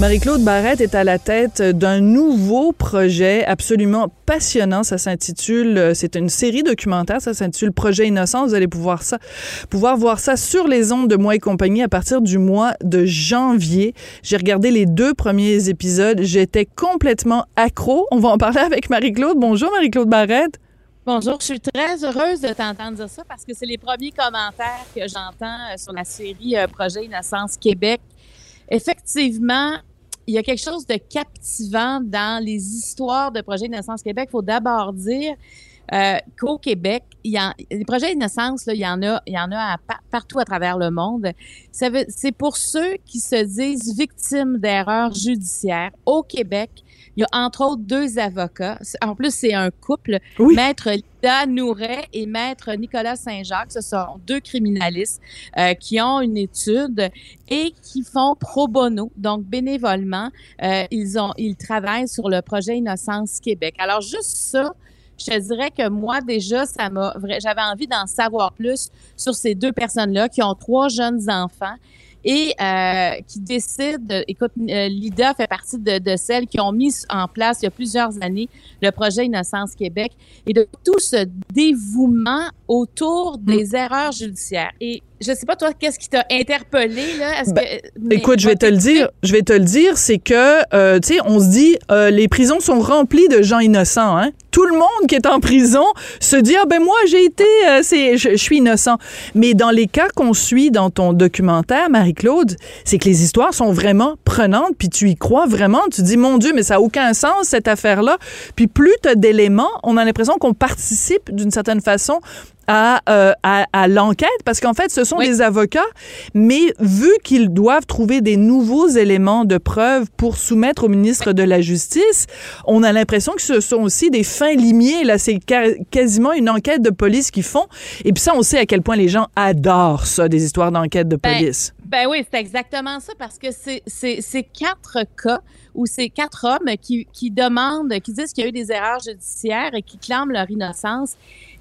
Marie-Claude Barrette est à la tête d'un nouveau projet absolument passionnant. Ça s'intitule, euh, c'est une série documentaire, ça s'intitule Projet Innocent. Vous allez pouvoir ça, pouvoir voir ça sur les ondes de Moi et compagnie à partir du mois de janvier. J'ai regardé les deux premiers épisodes. J'étais complètement accro. On va en parler avec Marie-Claude. Bonjour Marie-Claude Barrette. Bonjour, je suis très heureuse de t'entendre dire ça parce que c'est les premiers commentaires que j'entends euh, sur la série euh, Projet Innocence Québec effectivement, il y a quelque chose de captivant dans les histoires de projets Innocence Québec. Il faut d'abord dire euh, qu'au Québec, il y a, les projets Innocence, là, il y en a, il y en a partout à travers le monde. C'est pour ceux qui se disent victimes d'erreurs judiciaires. Au Québec, il y a entre autres deux avocats. En plus, c'est un couple. Maître Lida Nouret et Maître Nicolas Saint-Jacques. Ce sont deux criminalistes euh, qui ont une étude et qui font pro bono, donc bénévolement. Euh, ils, ont, ils travaillent sur le projet Innocence Québec. Alors, juste ça, je te dirais que moi, déjà, ça m'a, j'avais envie d'en savoir plus sur ces deux personnes-là qui ont trois jeunes enfants et euh, qui décide, écoute, euh, Lida fait partie de, de, celles qui ont mis en place il y a plusieurs années le projet Innocence Québec et de tout ce dévouement autour mm. des erreurs judiciaires. Et je sais pas toi, qu'est-ce qui t'a interpellé là? Ben, que, Écoute, je vais te le dire. Je vais te le dire, c'est que euh, tu sais, on se dit euh, les prisons sont remplies de gens innocents. Hein? Tout le monde qui est en prison se dit ah ben moi j'ai été, euh, c'est, je, suis innocent. Mais dans les cas qu'on suit dans ton documentaire, Marie-Claude, c'est que les histoires sont vraiment prenantes, puis tu y crois vraiment. Tu dis mon Dieu, mais ça a aucun sens cette affaire-là. Puis plus tu as d'éléments, on a l'impression qu'on participe d'une certaine façon euh, à, à, l'enquête parce qu'en fait, ce sont des avocats, mais vu qu'ils doivent trouver des nouveaux éléments de preuve pour soumettre au ministre de la Justice, on a l'impression que ce sont aussi des fins limiers. Là, c'est quasiment une enquête de police qu'ils font. Et puis ça, on sait à quel point les gens adorent ça, des histoires d'enquête de ben, police. Ben, oui, c'est exactement ça parce que c'est quatre cas où c'est quatre hommes qui, qui demandent, qui disent qu'il y a eu des erreurs judiciaires et qui clament leur innocence.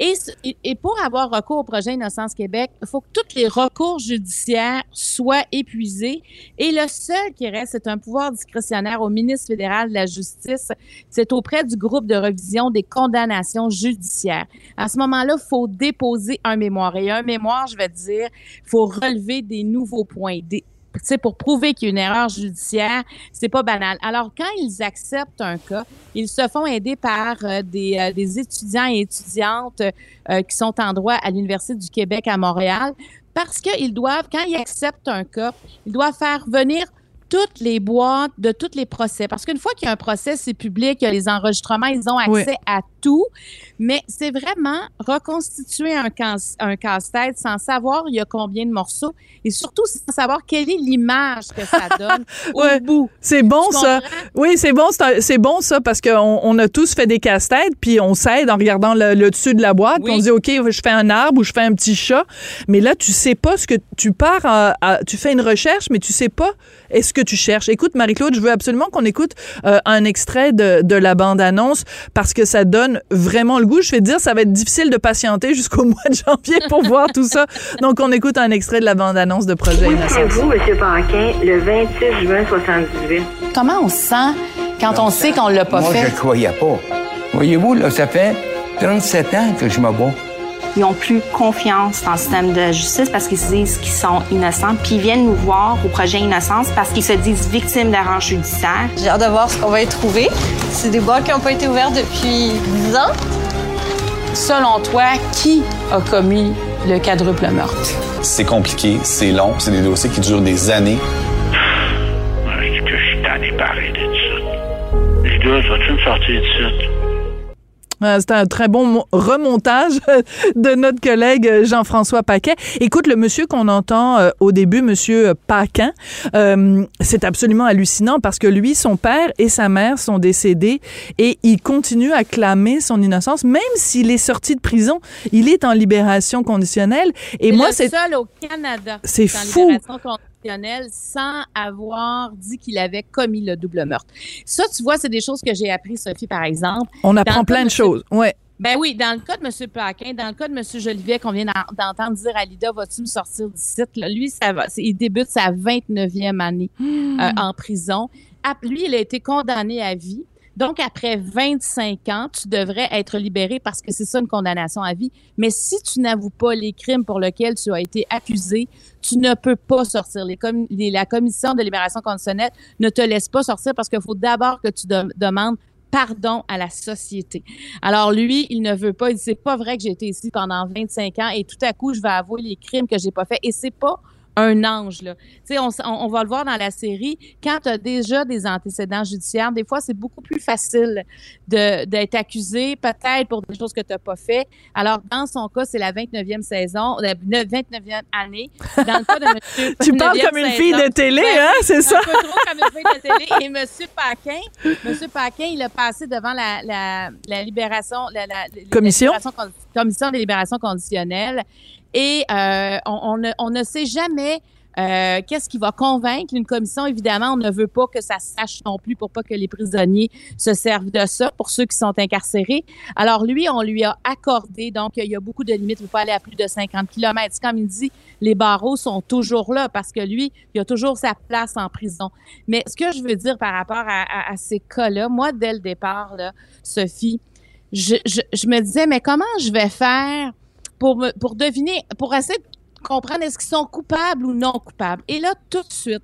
Et, pour avoir recours au projet Innocence Québec, il faut que tous les recours judiciaires soient épuisés. Et le seul qui reste, c'est un pouvoir discrétionnaire au ministre fédéral de la Justice. C'est auprès du groupe de revision des condamnations judiciaires. À ce moment-là, il faut déposer un mémoire. Et un mémoire, je vais dire, il faut relever des nouveaux points, pour prouver qu'il y a une erreur judiciaire, c'est pas banal. Alors, quand ils acceptent un cas, ils se font aider par euh, des, euh, des, étudiants et étudiantes euh, qui sont en droit à l'Université du Québec à Montréal, parce qu'ils doivent, quand ils acceptent un cas, ils doivent faire venir toutes les boîtes de tous les procès. Parce qu'une fois qu'il y a un procès, c'est public, il y a les enregistrements, ils ont accès à tout. Mais c'est vraiment reconstituer un, un casse-tête sans savoir il y a combien de morceaux et surtout sans savoir quelle est l'image que ça donne au bout. C'est bon ça. Oui, c'est bon, c'est bon ça parce qu'on on a tous fait des casse-têtes puis on s'aide en regardant le, dessus de la boîte. on dit OK, je fais un arbre ou je fais un petit chat. Mais là, tu sais pas ce que tu pars à, tu fais une recherche mais tu sais pas est-ce que tu cherches. Écoute Marie-Claude, je veux absolument qu'on écoute euh, un extrait de, de la bande-annonce parce que ça donne vraiment le goût. Je vais te dire, ça va être difficile de patienter jusqu'au mois de janvier pour voir tout ça. Donc, on écoute un extrait de la bande-annonce de Projet Où vous M. Paquin, le 26 juin 78? Comment on se sent quand on sait qu'on l'a pas fait? Moi, je croyais pas. Voyez-vous, là, ça fait 37 ans que je me bats. Ils ont plus confiance dans le système de justice parce qu'ils se disent qu'ils sont innocents. Puis ils viennent nous voir au projet Innocence parce qu'ils se disent victimes d'erreurs judiciaires. J'ai hâte de voir ce qu'on va y trouver. C'est des boîtes qui n'ont pas été ouvertes depuis 10 ans. Selon toi, qui a commis le quadruple meurtre? C'est compliqué, c'est long, c'est des dossiers qui durent des années. que je suis tanné pareil de ça. Les deux, vas-tu me sortir de Euh, C'est un très bon mo- remontage de notre collègue Jean-François Paquet. Écoute, le monsieur qu'on entend euh, au début, monsieur Paquin, euh, c'est absolument hallucinant parce que lui, son père et sa mère sont décédés et il continue à clamer son innocence, même s'il est sorti de prison. Il est en libération conditionnelle. Et C'est moi, c'est seul au Canada. C'est fou. Sans avoir dit qu'il avait commis le double meurtre. Ça, tu vois, c'est des choses que j'ai appris, Sophie, par exemple. on apprend plein de choses. Ouais. Ben oui, dans le cas de M. Paquin, dans le cas de M. Jolivet qu'on vient d'en- d'entendre dire à Lida, vas-tu me sortir du site? Là, lui, ça va, il débute sa 29e année euh, en prison. Lui, il a été condamné à vie. Donc, après 25 ans, tu devrais être libéré parce que c'est ça une condamnation à vie. Mais si tu n'avoues pas les crimes pour lesquels tu as été accusé, tu ne peux pas sortir. La commission de libération conditionnelle ne te laisse pas sortir parce qu'il faut d'abord que tu de- demandes pardon à la société. Alors lui, il ne veut pas, il dit c'est pas vrai que j'ai été ici pendant 25 ans et tout à coup je vais avouer les crimes que j'ai pas fait et c'est pas un ange là. On, on, va le voir dans la série quand tu as déjà des antécédents judiciaires, des fois c'est beaucoup plus facile de d'être accusé peut-être pour des choses que tu n'as pas fait. Alors dans son cas, c'est la 29e saison, la 29e année. Dans le cas de monsieur Tu parles 29e comme une fille de télé, ben hein, c'est ça? Un peu trop comme une fille de télé. Et Monsieur Paquin, Monsieur Paquin, il a passé devant la, la, la libération, la, Commission? libération commission des libérations conditionnelles. Et euh, on, on ne, on ne sait jamais euh, qu'est-ce qui va convaincre une commission. Évidemment, on ne veut pas que ça sache non plus pour pas que les prisonniers se servent de ça pour ceux qui sont incarcérés. Alors lui, on lui a accordé, donc il y a beaucoup de limites, faut pas aller à plus de 50 km. Comme il dit, les barreaux sont toujours là parce que lui, il a toujours sa place en prison. Mais ce que je veux dire par rapport à, à- à ces cas-là, moi, dès le départ, là, Sophie, je, je, je me disais, mais comment je vais faire pour, pour deviner, pour essayer de comprendre est-ce qu'ils sont coupables ou non coupables. Et là, tout de suite,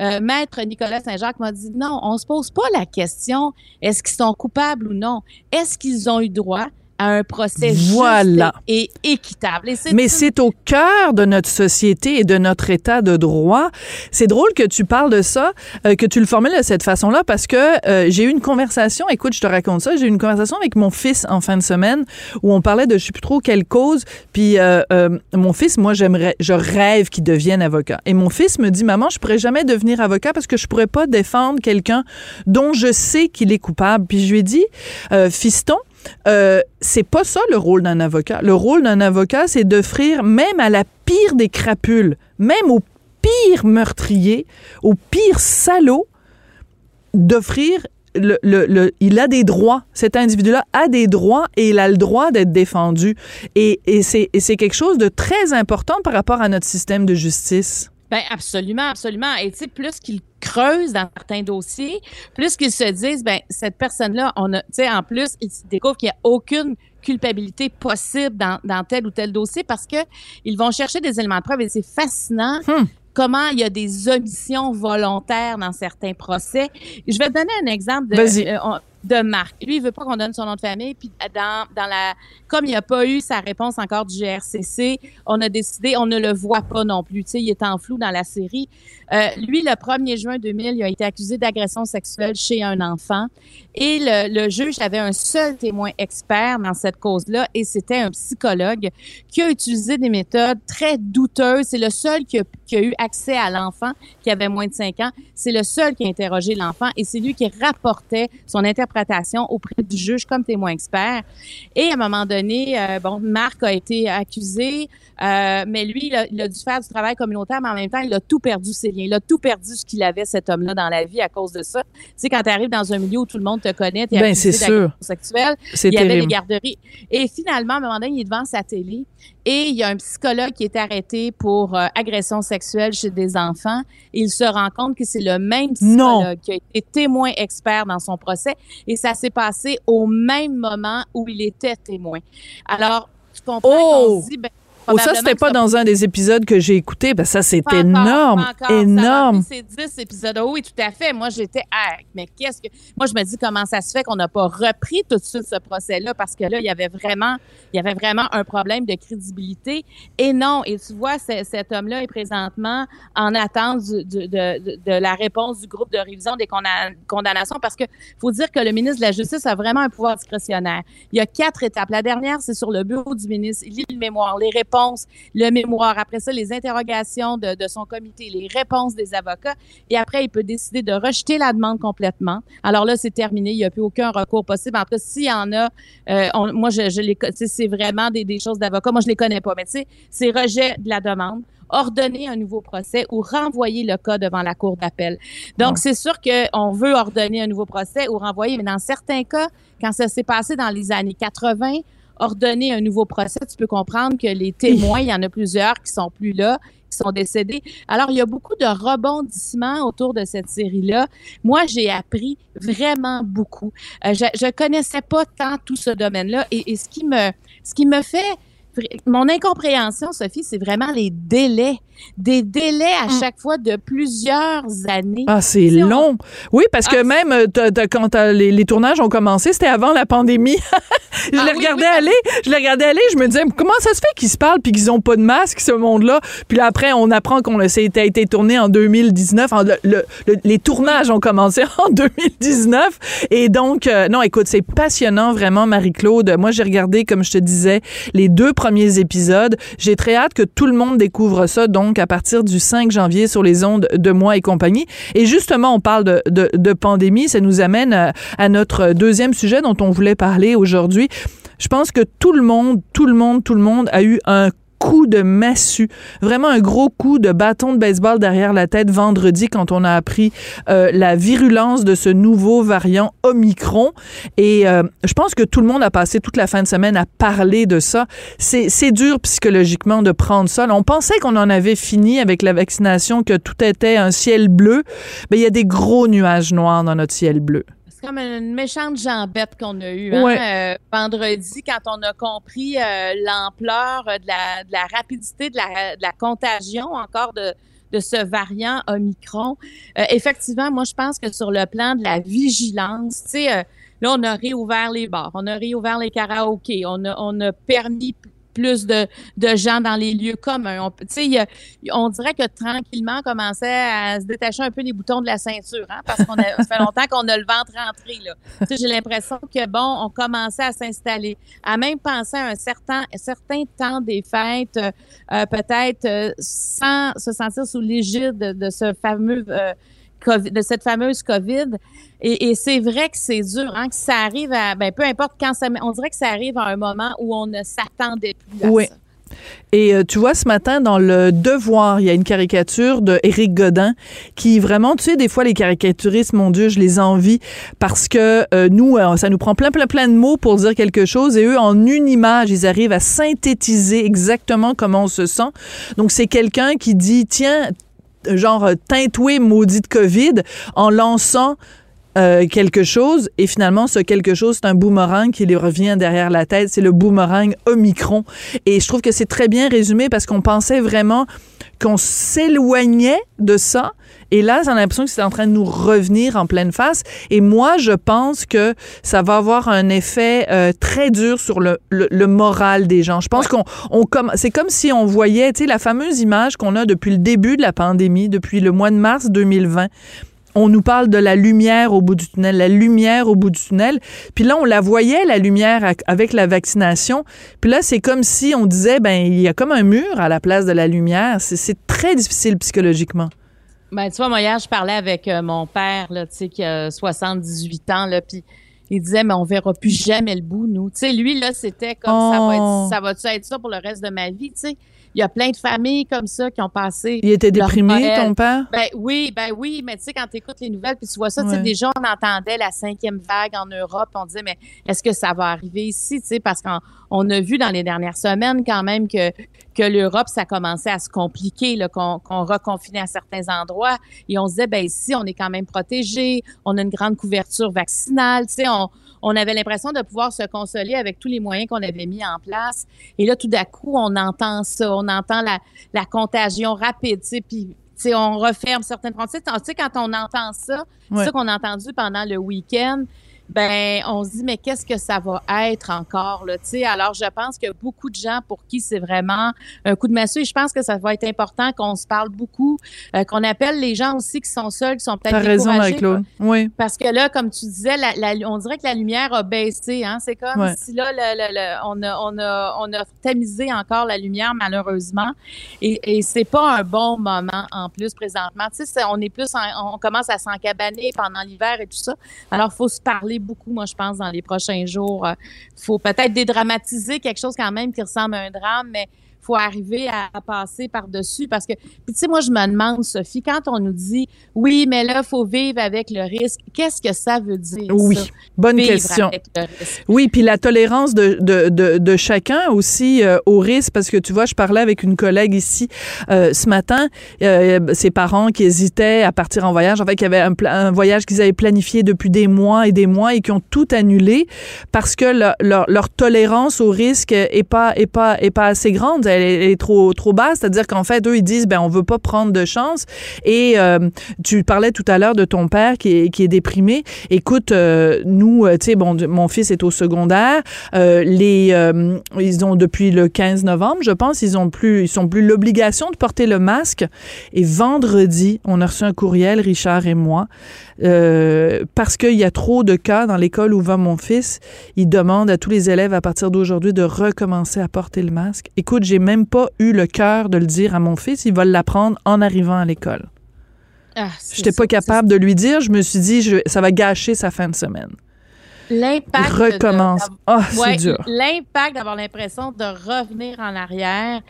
euh, Maître Nicolas Saint-Jacques m'a dit non, on se pose pas la question est-ce qu'ils sont coupables ou non? Est-ce qu'ils ont eu droit? À un procès Voilà. juste et, et équitable. Et Mais une- c'est au cœur de notre société et de notre état de droit. C'est drôle que tu parles de ça, euh, que tu le formules de cette façon-là, parce que euh, j'ai eu une conversation, écoute, je te raconte ça, j'ai eu une conversation avec mon fils en fin de semaine où on parlait de je sais plus trop quelle cause, puis euh, euh, mon fils, moi, j'aimerais, je rêve qu'il devienne avocat. Et mon fils me dit, maman, je pourrais jamais devenir avocat parce que je pourrais pas défendre quelqu'un dont je sais qu'il est coupable. Puis je lui ai dit, euh, fiston, euh, c'est pas ça le rôle d'un avocat. Le rôle d'un avocat, c'est d'offrir même à la pire des crapules, même au pire meurtrier, au pire salaud, d'offrir le, le- le- il a des droits. Cet individu-là a des droits et il a le droit d'être défendu. Et, et c'est quelque chose de très important par rapport à notre système de justice. Ben absolument, absolument. Et tu sais, plus qu'ils creusent dans certains dossiers, plus qu'ils se disent, ben cette personne-là, on a, tu sais, en plus, ils découvrent qu'il n'y a aucune culpabilité possible dans, dans tel ou tel dossier parce que ils vont chercher des éléments de preuve et c'est fascinant. Comment il y a des omissions volontaires dans certains procès. Je vais te donner un exemple de, Vas-y. euh, on- de Marc. Lui, il veut pas qu'on donne son nom de famille. Puis dans, dans la, comme il n'a pas eu sa réponse encore du GRCC, on a décidé, on ne le voit pas non plus. Tu sais, il est en flou dans la série. Euh, lui, le 1er juin 2000, il a été accusé d'agression sexuelle chez un enfant. Et le, juge avait un seul témoin expert dans cette cause-là, et c'était un psychologue qui a utilisé des méthodes très douteuses. C'est le seul qui a, qui a eu accès à l'enfant qui avait moins de 5 ans. C'est le seul qui a interrogé l'enfant, et c'est lui qui rapportait son interprétation auprès du juge comme témoin expert. Et à un moment donné, euh, bon, Marc a été accusé, euh, mais lui, il a, il a dû faire du travail communautaire, mais en même temps, il a tout perdu ses liens. Il a tout perdu ce qu'il avait, cet homme-là, dans la vie à cause de ça. Tu sais, quand tu arrives dans un milieu où tout le monde te connaît, tu es Ben, accusé sexuelle, il y avait des garderies. Et finalement, à un moment donné, il est devant sa télé et il y a un psychologue qui est arrêté pour euh, agression sexuelle chez des enfants. Il se rend compte que c'est le même psychologue qui a été témoin expert dans son procès et ça s'est passé au même moment où il était témoin. Alors, tu comprends qu'on Oh! se dit, ben, Oh, ça, c'était pas dans un des épisodes que j'ai écouté. Ben, ça, c'est énorme. encore. énorme. Ça m'a pris ces 10 épisodes. Oh oui, tout à fait. Moi, j'étais, ah, mais qu'est-ce que. Moi, je me dis comment ça se fait qu'on n'a pas repris tout de suite ce procès-là parce que là, il y avait vraiment, il y avait vraiment un problème de crédibilité. Et non, et tu vois, c'est- cet homme-là est présentement en attente du- du- de, de- de la réponse du groupe de révision des condamna- condamnations parce que faut dire que le ministre de la Justice a vraiment un pouvoir discrétionnaire. Il y a quatre étapes. La dernière, c'est sur le bureau du ministre. Il lit le mémoire, les réponses, le mémoire. Après ça, les interrogations de, de son comité, les réponses des avocats. Et après, il peut décider de rejeter la demande complètement. Alors là, c'est terminé. Il n'y a plus aucun recours possible. En tout cas, s'il y en a, euh, on- moi, je, je les, c'est vraiment des, des choses d'avocats. Moi, je les connais pas. Mais tu sais, c'est rejet de la demande ordonner un nouveau procès ou renvoyer le cas devant la cour d'appel. Donc, c'est sûr qu'on veut ordonner un nouveau procès ou renvoyer, mais dans certains cas, quand ça s'est passé dans les années 80, ordonner un nouveau procès, tu peux comprendre que les témoins, il y en a plusieurs qui sont plus là, qui sont décédés. Alors, il y a beaucoup de rebondissements autour de cette série-là. Moi, j'ai appris vraiment beaucoup. Euh, je, je connaissais pas tant tout ce domaine-là et, et ce qui me, ce qui me fait mon incompréhension, Sophie, c'est vraiment les délais. Des délais à chaque fois de plusieurs années. Ah, c'est on- long. Oui, parce Ah, que même t'as- t'as- quand les, les tournages ont commencé, c'était avant la pandémie. je Ah les oui, regardais oui, aller, je les regardais aller, je me disais comment ça se fait qu'ils se parlent puis qu'ils ont pas de masque ce monde-là? Puis là, après on apprend qu'on a été, tourné en 2019. En- le- le- le- les tournages ont commencé en 2019 et donc euh, non, écoute, c'est passionnant vraiment Marie-Claude. Moi, j'ai regardé comme je te disais les deux premiers épisodes. J'ai très hâte que tout le monde découvre ça donc à partir du 5 janvier sur les ondes de moi et compagnie. Et justement, on parle de, de, pandémie. Ça nous amène à, à notre deuxième sujet dont on voulait parler aujourd'hui. Je pense que tout le monde, tout le monde, tout le monde a eu un coup de massue, vraiment un gros coup de bâton de baseball derrière la tête vendredi quand on a appris euh, la virulence de ce nouveau variant Omicron. Et euh, je pense que tout le monde a passé toute la fin de semaine à parler de ça. C'est dur psychologiquement de prendre ça. On pensait qu'on en avait fini avec la vaccination, que tout était un ciel bleu. Mais il y a des gros nuages noirs dans notre ciel bleu. C'est comme une méchante jambette qu'on a eue hein, euh, vendredi quand on a compris euh, l'ampleur de la, de la rapidité de la, de la contagion encore de, de ce variant Omicron. Euh, effectivement, moi, je pense que sur le plan de la vigilance, tu sais, euh, là, on a réouvert les bars, on a réouvert les karaokés, on a, on a permis plus de, gens dans les lieux communs. On, on dirait que tranquillement, on commençait à se détacher un peu les boutons de la ceinture, hein, parce qu'on a, ça fait longtemps qu'on a le ventre rentré. Là. J'ai l'impression que, bon, on commençait à s'installer, à même penser à un certain, certain temps des fêtes, euh, peut-être euh, sans se sentir sous l'égide de, de ce fameux... euh, COVID, de cette fameuse COVID. Et, et c'est vrai que c'est dur, hein, que ça arrive à, ben, peu importe quand ça, on dirait que ça arrive à un moment où on ne s'attendait plus à Oui. ça. Et euh, tu vois, ce matin, dans le Devoir, il y a une caricature de Éric Godin qui vraiment, tu sais, des fois, les caricaturistes, mon Dieu, je les envie parce que euh, nous, euh, ça nous prend plein, plein, plein de mots pour dire quelque chose et eux, en une image, ils arrivent à synthétiser exactement comment on se sent. Donc, c'est quelqu'un qui dit, tiens, genre, euh, teintoué maudit de COVID en lançant euh, quelque chose. Et finalement ce quelque chose c'est un boomerang qui lui revient derrière la tête. C'est le boomerang Omicron. Et je trouve que c'est très bien résumé parce qu'on pensait vraiment qu'on s'éloignait de ça. Et là a l'impression que c'est en train de nous revenir en pleine face. Et moi je pense que ça va avoir un effet euh, très dur sur le, le, le moral des gens. Je pense qu'on on comme c'est comme si on voyait tu sais la fameuse image qu'on a depuis le début de la pandémie depuis le mois de mars 2020 on nous parle de la lumière au bout du tunnel, la lumière au bout du tunnel. Puis là, on la voyait, la lumière, avec la vaccination. Puis là, c'est comme si on disait, ben, il y a comme un mur à la place de la lumière. C'est- C'est très difficile psychologiquement. Ben, tu vois, moi, hier, je parlais avec euh, mon père, là, tu sais, qui a 78 ans, là, puis il disait, mais on verra plus jamais le bout, nous. Tu sais, lui, là, c'était comme, ça va Oh. être, ça va-tu être ça pour le reste de ma vie, tu sais? Il y a plein de familles comme ça qui ont passé. Il était déprimé, ton père? Ben oui, ben oui, mais tu sais, quand tu écoutes les nouvelles, puis tu vois ça, tu sais, déjà, on entendait la cinquième vague en Europe, on disait, mais est-ce que ça va arriver ici, tu sais, parce qu'on on a vu dans les dernières semaines quand même que, que l'Europe, ça commençait à se compliquer, qu'on reconfinait à certains endroits, et on se disait, ben ici, on est quand même protégé, on a une grande couverture vaccinale, tu sais, on, on avait l'impression de pouvoir se consoler avec tous les moyens qu'on avait mis en place. Et là, tout d'un coup, on entend ça, on entend la, la contagion rapide, tu sais, puis tu sais, on referme certaines frontières. Tu sais, quand on entend ça, Ouais. c'est ça qu'on a entendu pendant le week-end, ben on se dit mais qu'est-ce que ça va être encore là, tu sais. Alors je pense que beaucoup de gens pour qui c'est vraiment un coup de massue et je pense que ça va être important qu'on se parle beaucoup, euh, qu'on appelle les gens aussi qui sont seuls, qui sont peut-être T'as raison, découragés, Marie-Claude. Oui. parce que là, comme tu disais, la, la- on dirait que la lumière a baissé. Hein? C'est comme Ouais. si là, le- le- le- on, a, on, a, on a tamisé encore la lumière, malheureusement. Et, et c'est pas un bon moment en plus présentement. Tu sais, on est plus, en- on commence à s'encabaner pendant l'hiver et tout ça. Alors, il faut se parler beaucoup, moi, je pense, dans les prochains jours. Il faut peut-être dédramatiser quelque chose quand même qui ressemble à un drame, mais faut arriver à, à passer par-dessus parce que, puis tu sais, moi, je me demande, Sophie, quand on nous dit, oui, mais là, faut vivre avec le risque, qu'est-ce que ça veut dire? Oui, ça? bonne Vivre question. avec le risque. Oui, puis la tolérance de, de, de, de chacun aussi euh, au risque, parce que tu vois, je parlais avec une collègue ici euh, ce matin, euh, ses parents qui hésitaient à partir en voyage, en fait, qui avaient un, pla- un voyage qu'ils avaient planifié depuis des mois et des mois et qui ont tout annulé parce que leur, leur, leur tolérance au risque est pas est pas est pas assez grande, elle est, trop trop basse, c'est-à-dire qu'en fait eux ils disent ben on veut pas prendre de chance et euh, tu parlais tout à l'heure de ton père qui est, qui est déprimé. Écoute, euh, nous, euh, tu sais, bon, mon fils est au secondaire. Les, ils ont depuis le 15 novembre, je pense, ils ont plus, ils sont plus l'obligation de porter le masque. Et vendredi, on a reçu un courriel, Richard et moi, parce qu'il y a trop de cas dans l'école où va mon fils. Il demande à tous les élèves à partir d'aujourd'hui de recommencer à porter le masque. Écoute, j'ai même pas eu le cœur de le dire à mon fils. Il va l'apprendre en arrivant à l'école. Ah, c'est J'étais ça, pas capable de lui dire. Je me suis dit, je- ça va gâcher sa fin de semaine. c'est L'impact. Recommence. Ah, c'est Ouais, dur. L'impact d'avoir l'impression de revenir en arrière.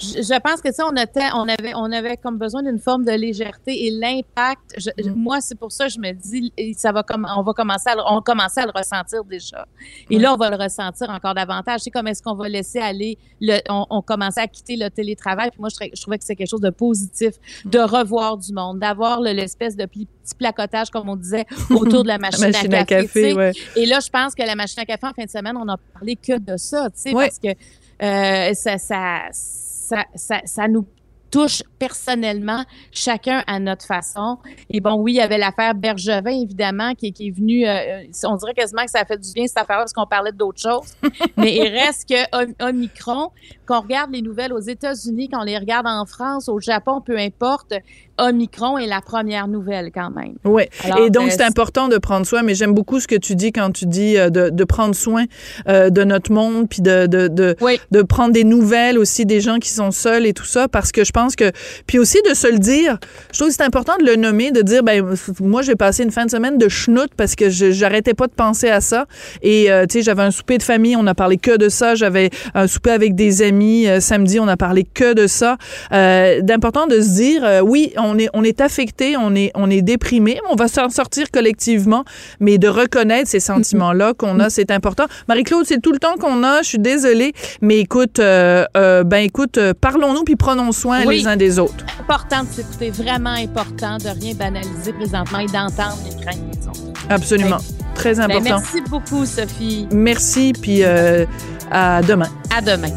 Je, je pense que ça, on, était, on, avait, on avait comme besoin d'une forme de légèreté et l'impact. je- Moi, c'est pour ça que je me dis, ça va comme, on va commencer à, le- on commençait à le ressentir déjà. Et là, on va le ressentir encore davantage. C'est comme est-ce qu'on va laisser aller, le, on, on commençait à quitter le télétravail. Puis moi, je, trouvais- je trouvais que c'est quelque chose de positif, de revoir du monde, d'avoir le- l'espèce de petit placotage, comme on disait, autour de la machine, machine à à café. ouais. Et là, je pense que la machine à café en fin de semaine, on a parlé que de ça, tu sais, Ouais. parce que euh, ça, ça, ça, ça, ça nous touche personnellement, chacun à notre façon. Et bon, oui, il y avait l'affaire Bergevin, évidemment, qui, qui est venue, euh, on dirait quasiment que ça a fait du bien, cette affaire-là, parce qu'on parlait d'autres choses. Mais il reste que Om- Omicron, qu'on regarde les nouvelles aux États-Unis, qu'on les regarde en France, au Japon, peu importe, Omicron est la première nouvelle quand même. Oui. Alors, Et donc, euh, c'est important de prendre soin, mais j'aime beaucoup ce que tu dis quand tu dis euh, de, de prendre soin euh, de notre monde, puis de, de, de, de prendre des nouvelles aussi des gens qui sont seuls et tout ça, parce que je pense que... Puis aussi de se le dire, je trouve que c'est important de le nommer, de dire, ben moi, j'ai passé une fin de semaine de schnout parce que j'arrêtais pas de penser à ça. Et, tu sais, j'avais un souper de famille, on a parlé que de ça. J'avais un souper avec des amis euh, samedi, on a parlé que de ça. Euh, D'important de se dire, euh, oui, on est, on est affecté, on est, on est déprimé, on va s'en sortir collectivement, mais de reconnaître ces sentiments-là qu'on a, c'est important. Marie-Claude, c'est tout le temps qu'on a, je suis désolée, mais écoute, euh, euh, ben écoute, euh, parlons-nous puis prenons soin Oui. les uns des autres. Important de s'écouter, vraiment important de rien banaliser présentement et d'entendre les craintes des autres. Absolument. Très Ben, important. merci beaucoup, Sophie. Merci, puis à demain. À demain.